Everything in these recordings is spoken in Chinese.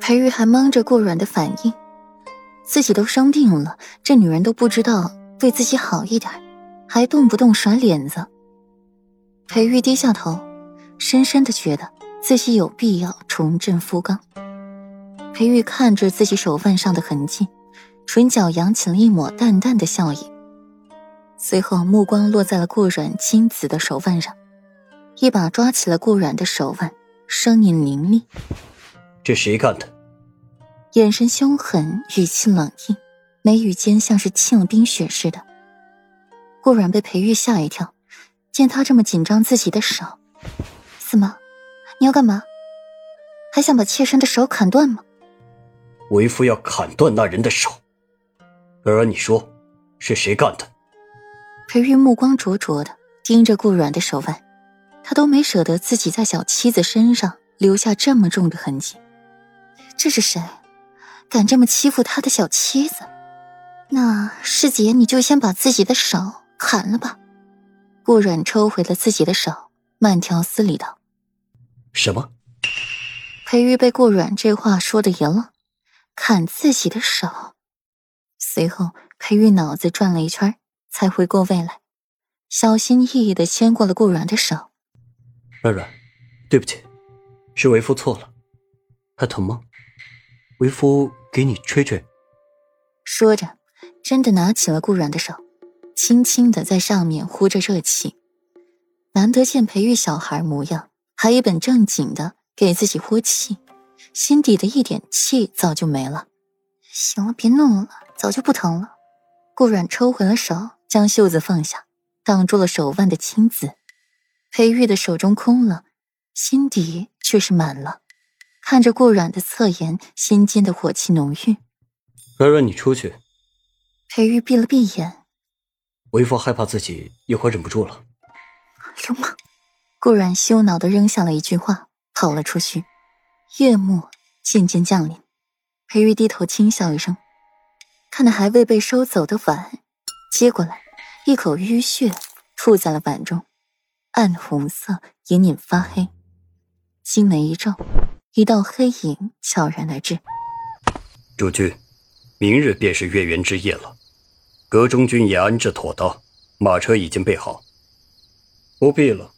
裴玉还蒙着顾软的反应，自己都生病了，这女人都不知道对自己好一点，还动不动甩脸子。裴玉低下头，深深的觉得自己有必要重振夫纲。裴玉看着自己手腕上的痕迹，唇角扬起了一抹淡淡的笑意，随后目光落在了顾软青紫的手腕上，一把抓起了顾软的手腕，声音凌厉：“这谁干的？”眼神凶狠，语气冷硬，眉宇间像是沁了冰雪似的。顾软被裴玉吓一跳，见他这么紧张自己的手，怎么？你要干嘛？还想把妾身的手砍断吗？为夫要砍断那人的手。儿儿，你说是谁干的？裴玉目光灼灼的盯着顾软的手腕，他都没舍得自己在小妻子身上留下这么重的痕迹。这是谁？敢这么欺负他的小妻子？那师姐，你就先把自己的手砍了吧。顾软抽回了自己的手，慢条斯理道：“什么？”裴玉被顾软这话说的赢了，砍自己的手。随后，裴玉脑子转了一圈，才回过味来，小心翼翼的牵过了顾软的手。软软，对不起，是为夫错了。还疼吗？为夫。给你吹吹。说着，真的拿起了顾软的手，轻轻的在上面呼着热气。难得见裴玉小孩模样，还一本正经的给自己呼气，心底的一点气早就没了。行了，别弄了，早就不疼了。顾软抽回了手，将袖子放下，挡住了手腕的青紫。裴玉的手中空了，心底却是满了。看着顾软的侧颜，心间的火气浓郁。软软，你出去。裴玉闭了闭眼，为父害怕自己一会儿忍不住了。流氓！顾软羞恼的扔下了一句话，跑了出去。夜幕渐渐降临，裴玉低头轻笑一声，看那还未被收走的碗，接过来，一口淤血吐在了碗中，暗红色，隐隐发黑。心眉一皱。一道黑影悄然而至。主君，明日便是月圆之夜了，阁中军也安置妥当，马车已经备好。不必了。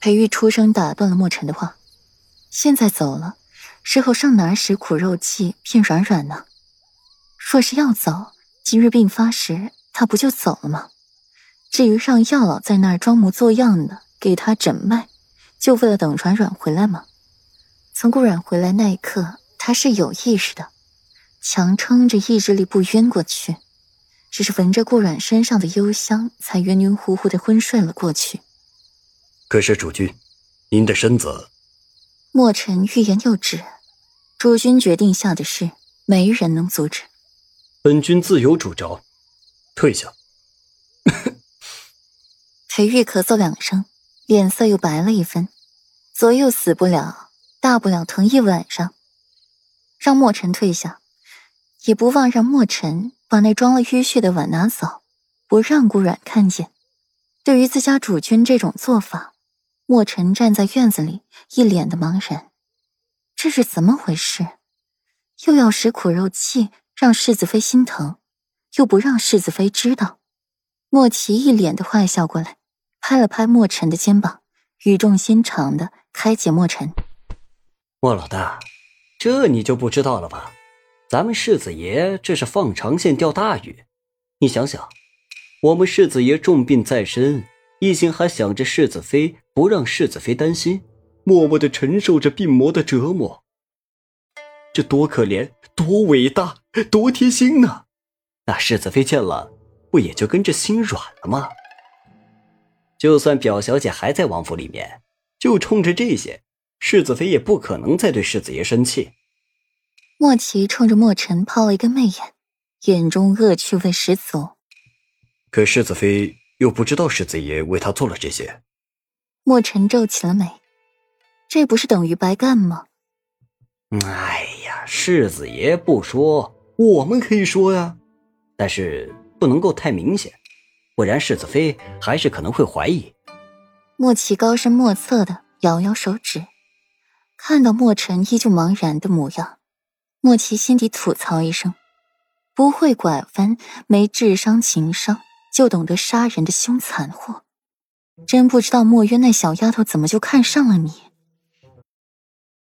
裴玉出声打断了墨尘的话。现在走了，事后上哪儿使苦肉计骗软软呢？若是要走，今日病发时他不就走了吗？至于让药老在那儿装模作样的给他诊脉，就为了等软软回来吗？从顾软回来那一刻，他是有意识的，强撑着意志力不晕过去，只是闻着顾软身上的幽香，才晕晕乎乎的昏睡了过去。可是主君，您的身子……墨尘欲言又止，主君决定下的事，没人能阻止。本君自有主张，退下。裴玉咳嗽两声，脸色又白了一分，左右死不了。大不了疼一晚上，让墨尘退下，也不忘让墨尘把那装了淤血的碗拿走，不让顾软看见。对于自家主君这种做法，墨尘站在院子里，一脸的茫然。这是怎么回事？又要使苦肉计让世子妃心疼，又不让世子妃知道。莫奇一脸的坏笑过来，拍了拍墨尘的肩膀，语重心长的开解墨尘。莫老大，这你就不知道了吧？咱们世子爷这是放长线钓大鱼。你想想，我们世子爷重病在身，一心还想着世子妃，不让世子妃担心，默默的承受着病魔的折磨。这多可怜，多伟大，多贴心呢！那世子妃见了，不也就跟着心软了吗？就算表小姐还在王府里面，就冲着这些。世子妃也不可能再对世子爷生气。莫奇冲着莫尘抛了一个媚眼，眼中恶趣味十足。可世子妃又不知道世子爷为她做了这些。莫尘皱起了眉，这不是等于白干吗？哎呀，世子爷不说，我们可以说呀，但是不能够太明显，不然世子妃还是可能会怀疑。莫奇高深莫测的摇摇手指。看到莫尘依旧茫然的模样，莫奇心底吐槽一声：不会拐弯，没智商情商，就懂得杀人的凶残货。真不知道墨渊那小丫头怎么就看上了你。